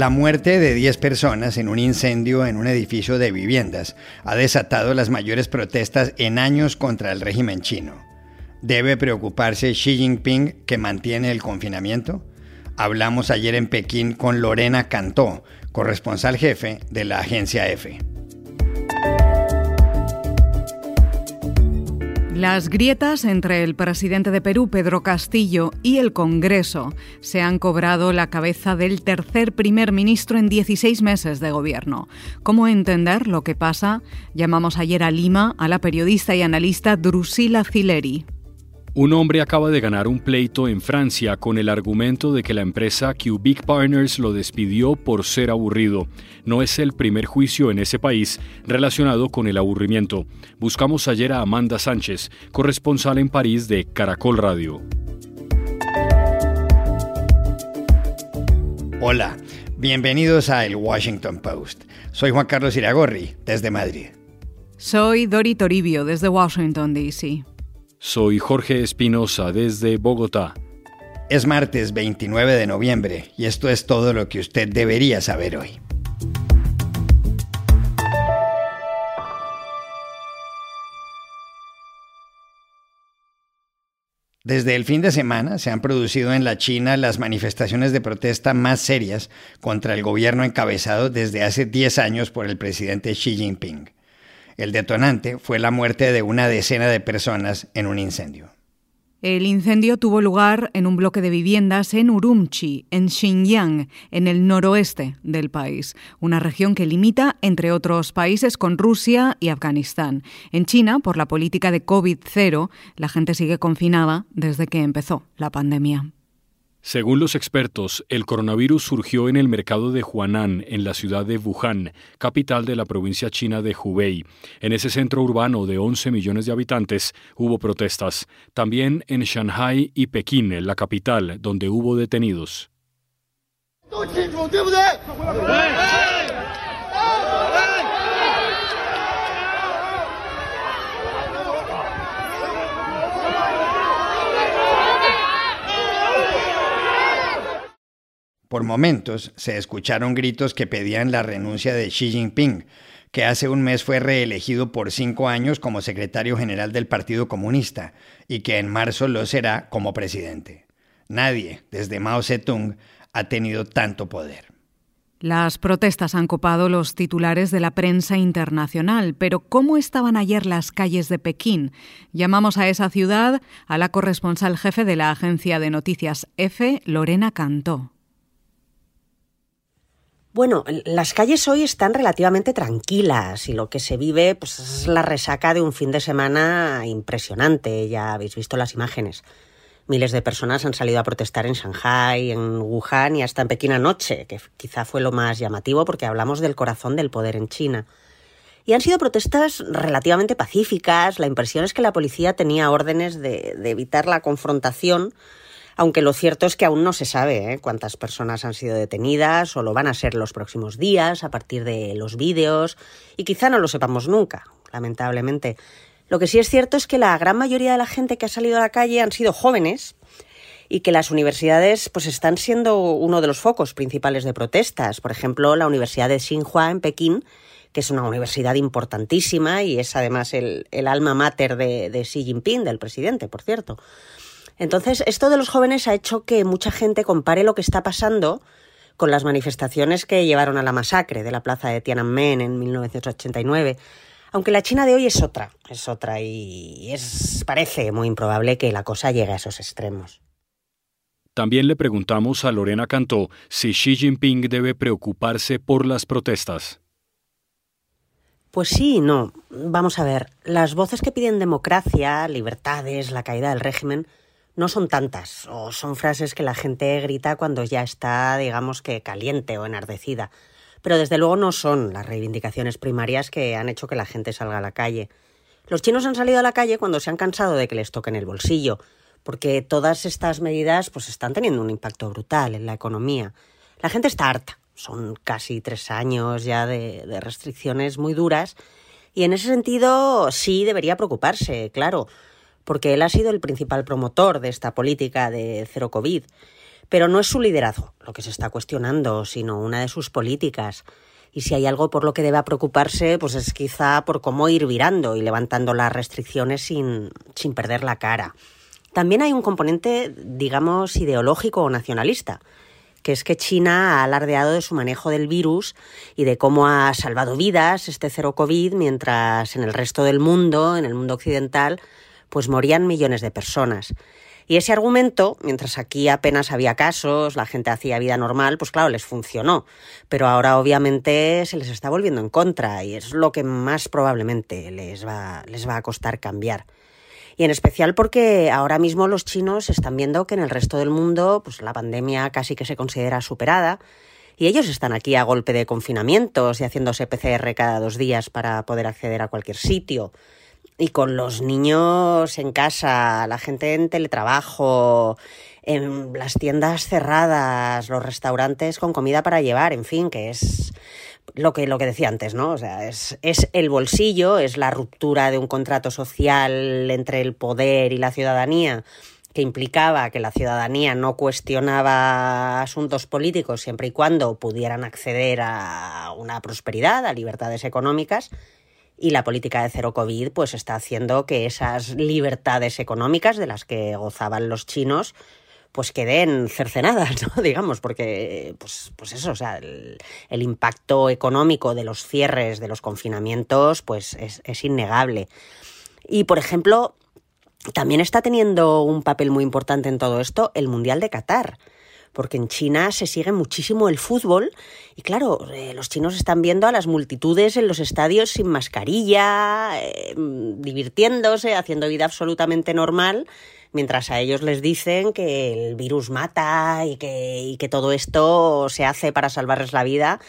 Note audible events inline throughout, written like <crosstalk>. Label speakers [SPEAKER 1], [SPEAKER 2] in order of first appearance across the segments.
[SPEAKER 1] La muerte de 10 personas en un incendio en un edificio de viviendas ha desatado las mayores protestas en años contra el régimen chino. ¿Debe preocuparse Xi Jinping que mantiene el confinamiento? Hablamos ayer en Pekín con Lorena Cantó, corresponsal jefe de la agencia EFE.
[SPEAKER 2] Las grietas entre el presidente de Perú, Pedro Castillo, y el Congreso se han cobrado la cabeza del tercer primer ministro en 16 meses de gobierno. ¿Cómo entender lo que pasa? Llamamos ayer a Lima a la periodista y analista Drusila Cileri.
[SPEAKER 3] Un hombre acaba de ganar un pleito en Francia con el argumento de que la empresa Cubic Partners lo despidió por ser aburrido. No es el primer juicio en ese país relacionado con el aburrimiento. Buscamos ayer a Amanda Sánchez, corresponsal en París de Caracol Radio.
[SPEAKER 1] Hola, bienvenidos a El Washington Post. Soy Juan Carlos Iragorri, desde Madrid.
[SPEAKER 2] Soy Dori Toribio, desde Washington, D.C.
[SPEAKER 3] Soy Jorge Espinosa desde Bogotá.
[SPEAKER 1] Es martes 29 de noviembre y esto es todo lo que usted debería saber hoy. Desde el fin de semana se han producido en la China las manifestaciones de protesta más serias contra el gobierno encabezado desde hace 10 años por el presidente Xi Jinping. El detonante fue la muerte de una decena de personas en un incendio.
[SPEAKER 2] El incendio tuvo lugar en un bloque de viviendas en Urumqi, en Xinjiang, en el noroeste del país, una región que limita, entre otros países, con Rusia y Afganistán. En China, por la política de COVID-0, la gente sigue confinada desde que empezó la pandemia.
[SPEAKER 3] Según los expertos, el coronavirus surgió en el mercado de Huanan, en la ciudad de Wuhan, capital de la provincia china de Hubei. En ese centro urbano de 11 millones de habitantes hubo protestas. También en Shanghai y Pekín, la capital, donde hubo detenidos.
[SPEAKER 1] Por momentos se escucharon gritos que pedían la renuncia de Xi Jinping, que hace un mes fue reelegido por cinco años como secretario general del Partido Comunista y que en marzo lo será como presidente. Nadie, desde Mao Zedong, ha tenido tanto poder.
[SPEAKER 2] Las protestas han copado los titulares de la prensa internacional, pero ¿cómo estaban ayer las calles de Pekín? Llamamos a esa ciudad a la corresponsal jefe de la agencia de noticias EFE, Lorena Cantó.
[SPEAKER 4] Bueno, las calles hoy están relativamente tranquilas y lo que se vive pues, es la resaca de un fin de semana impresionante. Ya habéis visto las imágenes. Miles de personas han salido a protestar en Shanghai, en Wuhan y hasta en Pekín anoche, que quizá fue lo más llamativo porque hablamos del corazón del poder en China. Y han sido protestas relativamente pacíficas. La impresión es que la policía tenía órdenes de, de evitar la confrontación aunque lo cierto es que aún no se sabe ¿eh? cuántas personas han sido detenidas o lo van a ser los próximos días a partir de los vídeos y quizá no lo sepamos nunca, lamentablemente. Lo que sí es cierto es que la gran mayoría de la gente que ha salido a la calle han sido jóvenes y que las universidades pues están siendo uno de los focos principales de protestas. Por ejemplo, la Universidad de Tsinghua en Pekín, que es una universidad importantísima y es además el, alma mater de, de Xi Jinping, del presidente, por cierto. Entonces, esto de los jóvenes ha hecho que mucha gente compare lo que está pasando con las manifestaciones que llevaron a la masacre de la plaza de Tiananmen en 1989. Aunque la China de hoy es otra, es otra y es parece muy improbable que la cosa llegue a esos extremos.
[SPEAKER 3] También le preguntamos a Lorena Cantó si Xi Jinping debe preocuparse por las protestas.
[SPEAKER 4] Pues sí y no. Vamos a ver, las voces que piden democracia, libertades, la caída del régimen, no son tantas, o son frases que la gente grita cuando ya está, digamos que caliente o enardecida. Pero desde luego no son las reivindicaciones primarias que han hecho que la gente salga a la calle. Los chinos han salido a la calle cuando se han cansado de que les toquen el bolsillo, porque todas estas medidas pues están teniendo un impacto brutal en la economía. La gente está harta, son casi tres años ya de, de restricciones muy duras, y en ese sentido sí debería preocuparse, claro porque él ha sido el principal promotor de esta política de cero COVID. Pero no es su liderazgo lo que se está cuestionando, sino una de sus políticas. Y si hay algo por lo que deba preocuparse, pues es quizá por cómo ir virando y levantando las restricciones sin, sin perder la cara. También hay un componente, digamos, ideológico o nacionalista que es que China ha alardeado de su manejo del virus y de cómo ha salvado vidas este cero COVID, mientras en el resto del mundo, en el mundo occidental, pues morían millones de personas. Y ese argumento, mientras aquí apenas había casos, la gente hacía vida normal, pues claro, les funcionó. Pero ahora obviamente se les está volviendo en contra y es lo que más probablemente les va, les va a costar cambiar y en especial porque ahora mismo los chinos están viendo que en el resto del mundo pues la pandemia casi que se considera superada y ellos están aquí a golpe de confinamientos y haciéndose PCR cada dos días para poder acceder a cualquier sitio. Y con los niños en casa, la gente en teletrabajo, en las tiendas cerradas, los restaurantes con comida para llevar, en fin, que es lo que, lo que decía antes, ¿no? O sea, es, es el bolsillo, es la ruptura de un contrato social entre el poder y la ciudadanía que implicaba que la ciudadanía no cuestionaba asuntos políticos siempre y cuando pudieran acceder a una prosperidad, a libertades económicas, y la política de cero COVID pues está haciendo que esas libertades económicas de las que gozaban los chinos pues queden cercenadas, ¿no? <laughs> digamos, porque pues, pues eso, o sea, el, impacto económico de los cierres, de los confinamientos, pues es, es innegable. Y, por ejemplo, también está teniendo un papel muy importante en todo esto el Mundial de Qatar porque en China se sigue muchísimo el fútbol y claro, eh, los chinos están viendo a las multitudes en los estadios sin mascarilla, eh, divirtiéndose, haciendo vida absolutamente normal mientras a ellos les dicen que el virus mata y que, todo esto se hace para salvarles la vida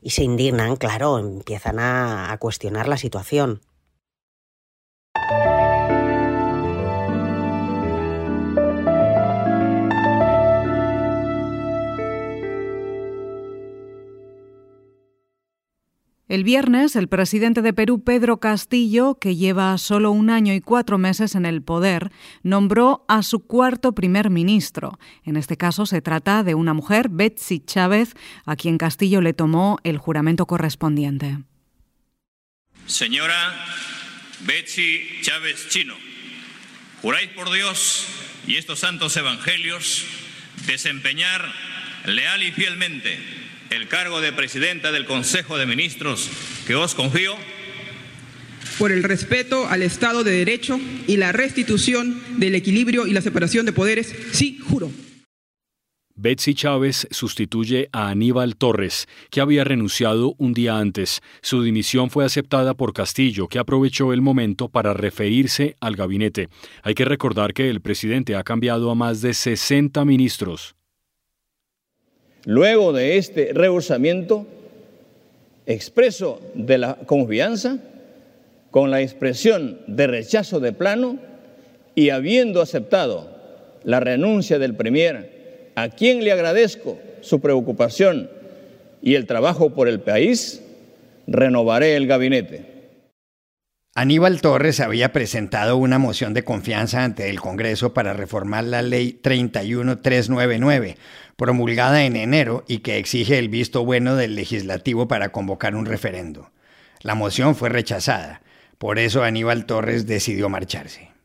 [SPEAKER 4] y se indignan, claro, empiezan a cuestionar la situación.
[SPEAKER 2] El viernes, el presidente de Perú, Pedro Castillo, que lleva solo un año y cuatro meses en el poder, nombró a su cuarto primer ministro. En este caso se trata de una mujer, Betsy Chávez, a quien Castillo le tomó el juramento correspondiente.
[SPEAKER 5] Señora Betsy Chávez Chino, juráis por Dios y estos santos evangelios desempeñar leal y fielmente el cargo de presidenta del Consejo de Ministros que os confío?
[SPEAKER 6] Por el respeto al Estado de Derecho y la restitución del equilibrio y la separación de poderes, sí, juro.
[SPEAKER 3] Betsy Chávez sustituye a Aníbal Torres, que había renunciado un día antes. Su dimisión fue aceptada por Castillo, que aprovechó el momento para referirse al gabinete. Hay que recordar que el presidente ha cambiado a más de 60 ministros.
[SPEAKER 7] Luego de este rehusamiento expreso de la confianza, con la expresión de rechazo de plano y habiendo aceptado la renuncia del Premier, a quien le agradezco su preocupación y el trabajo por el país, renovaré el gabinete.
[SPEAKER 1] Aníbal Torres había presentado una moción de confianza ante el Congreso para reformar la ley 31399, promulgada en enero y que exige el visto bueno del legislativo para convocar un referendo. La moción fue rechazada, por eso Aníbal Torres decidió marcharse.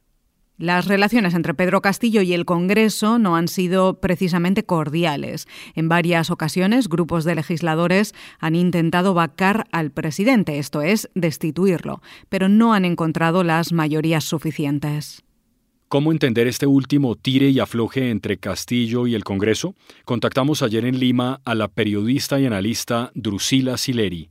[SPEAKER 2] Las relaciones entre Pedro Castillo y el Congreso no han sido precisamente cordiales. En varias ocasiones, grupos de legisladores han intentado vacar al presidente, esto es, destituirlo, pero no han encontrado las mayorías suficientes.
[SPEAKER 3] ¿Cómo entender este último tire y afloje entre Castillo y el Congreso? Contactamos ayer en Lima a la periodista y analista Drusila Sileri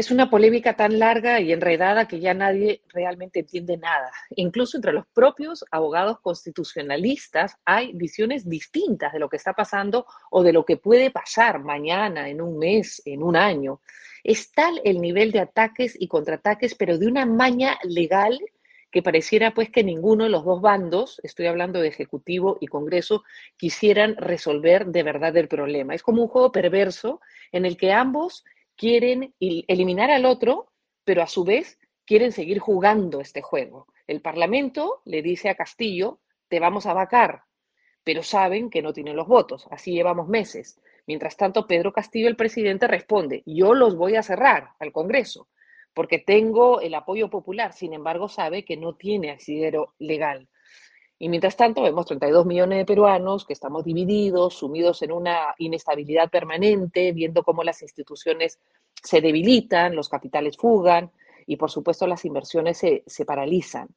[SPEAKER 8] es una polémica tan larga y enredada que ya nadie realmente entiende nada. Incluso entre los propios abogados constitucionalistas hay visiones distintas de lo que está pasando o de lo que puede pasar mañana, en un mes, en un año. Es tal el nivel de ataques y contraataques, pero de una maña legal que pareciera pues que ninguno de los dos bandos, estoy hablando de Ejecutivo y Congreso, quisieran resolver de verdad el problema. Es como un juego perverso en el que ambos quieren eliminar al otro, pero a su vez quieren seguir jugando este juego. El Parlamento le dice a Castillo, te vamos a vacar, pero saben que no tienen los votos. Así llevamos meses. Mientras tanto, Pedro Castillo, el presidente, responde, yo los voy a cerrar al Congreso porque tengo el apoyo popular. Sin embargo, sabe que no tiene asidero legal. Y mientras tanto, vemos 32 millones de peruanos que estamos divididos, sumidos en una inestabilidad permanente, viendo cómo las instituciones se debilitan, los capitales fugan y, por supuesto, las inversiones se, se paralizan.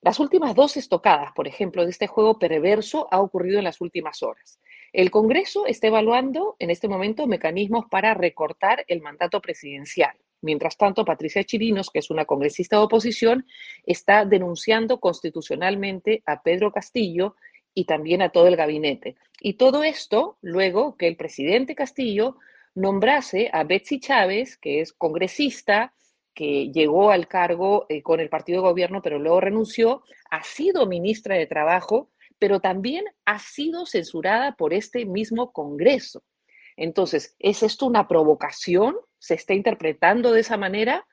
[SPEAKER 8] Las últimas dos estocadas, por ejemplo, de este juego perverso ha ocurrido en las últimas horas. El Congreso está evaluando en este momento mecanismos para recortar el mandato presidencial. Mientras tanto, Patricia Chirinos, que es una congresista de oposición, está denunciando constitucionalmente a Pedro Castillo y también a todo el gabinete. Y todo esto luego que el presidente Castillo nombrase a Betsy Chávez, que es congresista, que llegó al cargo eh, con el partido de gobierno, pero luego renunció, ha sido ministra de Trabajo, pero también ha sido censurada por este mismo Congreso. Entonces, ¿es esto una provocación? ¿Se está interpretando de esa manera?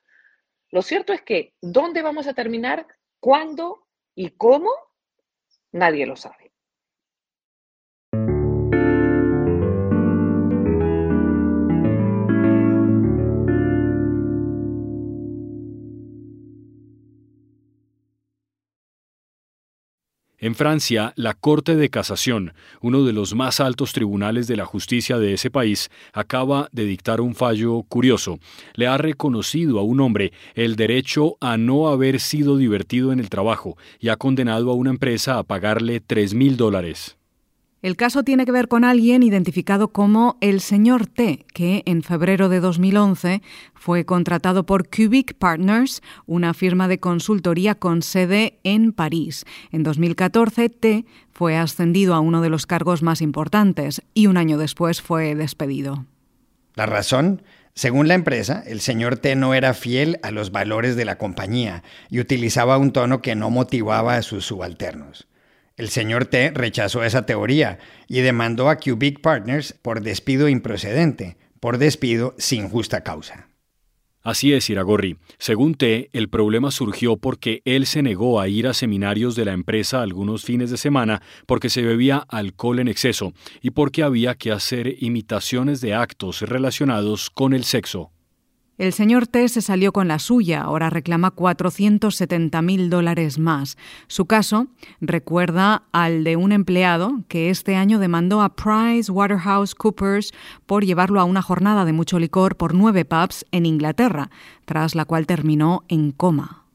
[SPEAKER 8] Lo cierto es que, ¿dónde vamos a terminar? ¿Cuándo y cómo? Nadie lo sabe.
[SPEAKER 3] En Francia, la Corte de Casación, uno de los más altos tribunales de la justicia de ese país, acaba de dictar un fallo curioso. Le ha reconocido a un hombre el derecho a no haber sido divertido en el trabajo y ha condenado a una empresa a pagarle tres mil dólares.
[SPEAKER 2] El caso tiene que ver con alguien identificado como el señor T, que en febrero de 2011 fue contratado por Cubic Partners, una firma de consultoría con sede en París. En 2014, T fue ascendido a uno de los cargos más importantes y un año después fue despedido.
[SPEAKER 1] La razón según la empresa, el señor T no era fiel a los valores de la compañía y utilizaba un tono que no motivaba a sus subalternos. El señor T rechazó esa teoría y demandó a Cubic Partners por despido improcedente, por despido sin justa causa.
[SPEAKER 3] Así es, Iragorri. Según T, el problema surgió porque él se negó a ir a seminarios de la empresa algunos fines de semana porque se bebía alcohol en exceso y porque había que hacer imitaciones de actos relacionados con el sexo.
[SPEAKER 2] El señor T se salió con la suya, ahora reclama 470 mil dólares más. Su caso recuerda al de un empleado que este año demandó a Price Waterhouse Coopers por llevarlo a una jornada de mucho licor por nueve pubs en Inglaterra, tras la cual terminó en coma.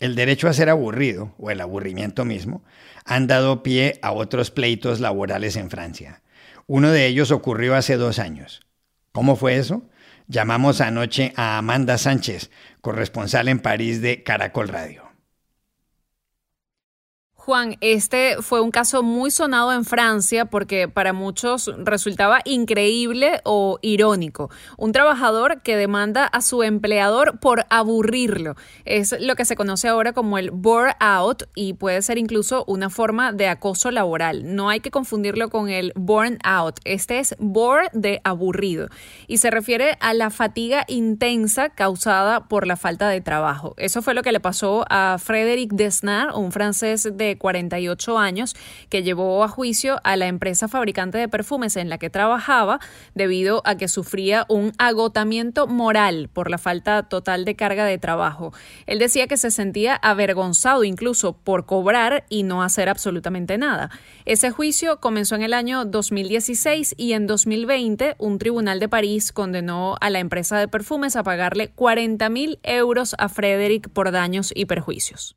[SPEAKER 1] El derecho a ser aburrido, o el aburrimiento mismo, han dado pie a otros pleitos laborales en Francia. Uno de ellos ocurrió hace dos años. ¿Cómo fue eso? Llamamos anoche a Amanda Sánchez, corresponsal en París de Caracol Radio.
[SPEAKER 9] Juan, este fue un caso muy sonado en Francia porque para muchos resultaba increíble o irónico. Un trabajador que demanda a su empleador por aburrirlo. Es lo que se conoce ahora como el bore out y puede ser incluso una forma de acoso laboral. No hay que confundirlo con el burn out. Este es bore de aburrido y se refiere a la fatiga intensa causada por la falta de trabajo. Eso fue lo que le pasó a Frédéric Desnar, un francés de 48 años, que llevó a juicio a la empresa fabricante de perfumes en la que trabajaba debido a que sufría un agotamiento moral por la falta total de carga de trabajo. Él decía que se sentía avergonzado incluso por cobrar y no hacer absolutamente nada. Ese juicio comenzó en el año 2016 y en 2020 un tribunal de París condenó a la empresa de perfumes a pagarle 40 mil euros a Frederick por daños y perjuicios.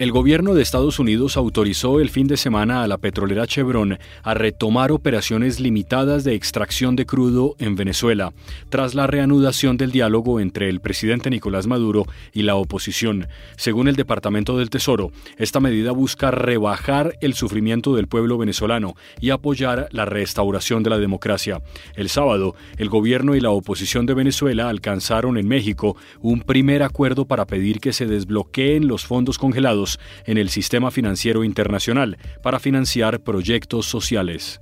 [SPEAKER 3] El gobierno de Estados Unidos autorizó el fin de semana a la petrolera Chevron a retomar operaciones limitadas de extracción de crudo en Venezuela, tras la reanudación del diálogo entre el presidente Nicolás Maduro y la oposición. Según el Departamento del Tesoro, esta medida busca rebajar el sufrimiento del pueblo venezolano y apoyar la restauración de la democracia. El sábado, el gobierno y la oposición de Venezuela alcanzaron en México un primer acuerdo para pedir que se desbloqueen los fondos congelados en el sistema financiero internacional para financiar proyectos sociales.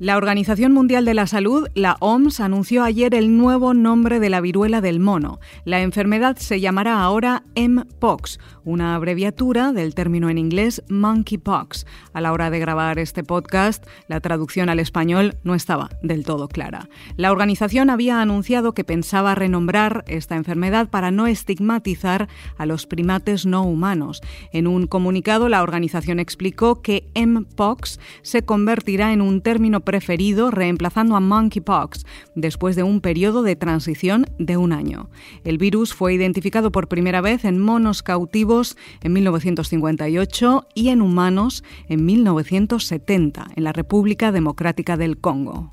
[SPEAKER 2] La Organización Mundial de la Salud, la OMS, anunció ayer el nuevo nombre de la viruela del mono. La enfermedad se llamará ahora Mpox, una abreviatura del término en inglés monkeypox. A la hora de grabar este podcast, la traducción al español no estaba del todo clara. La organización había anunciado que pensaba renombrar esta enfermedad para no estigmatizar a los primates no humanos. En un comunicado, la organización explicó que Mpox se convertirá en un término preferido reemplazando a monkeypox después de un periodo de transición de un año. El virus fue identificado por primera vez en monos cautivos en 1958 y en humanos en 1970 en la República Democrática del Congo.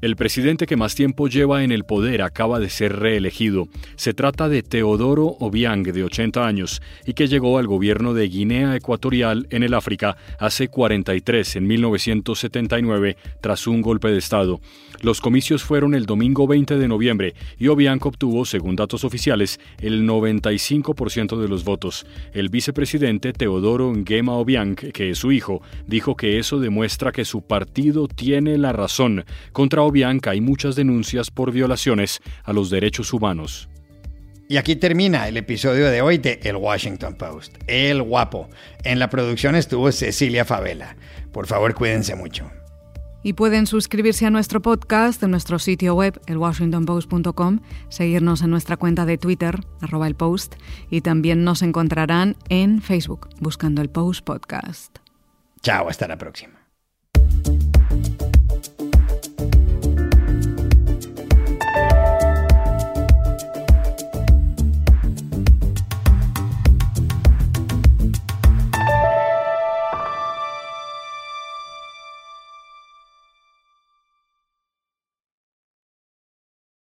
[SPEAKER 3] El presidente que más tiempo lleva en el poder acaba de ser reelegido. Se trata de Teodoro Obiang, de 80 años, y que llegó al gobierno de Guinea Ecuatorial en el África hace 43, en 1979, tras un golpe de Estado. Los comicios fueron el domingo 20 de noviembre y Obiang obtuvo, según datos oficiales, el 95% de los votos. El vicepresidente Teodoro Ngema Obiang, que es su hijo, dijo que eso demuestra que su partido tiene la razón contra Bianca hay muchas denuncias por violaciones a los derechos humanos.
[SPEAKER 1] Y aquí termina el episodio de hoy de El Washington Post. El guapo. En la producción estuvo Cecilia Favela. Por favor, cuídense mucho.
[SPEAKER 2] Y pueden suscribirse a nuestro podcast en nuestro sitio web, elwashingtonpost.com, seguirnos en nuestra cuenta de Twitter, arroba el post, y también nos encontrarán en Facebook, buscando el Post Podcast.
[SPEAKER 1] Chao, hasta la próxima.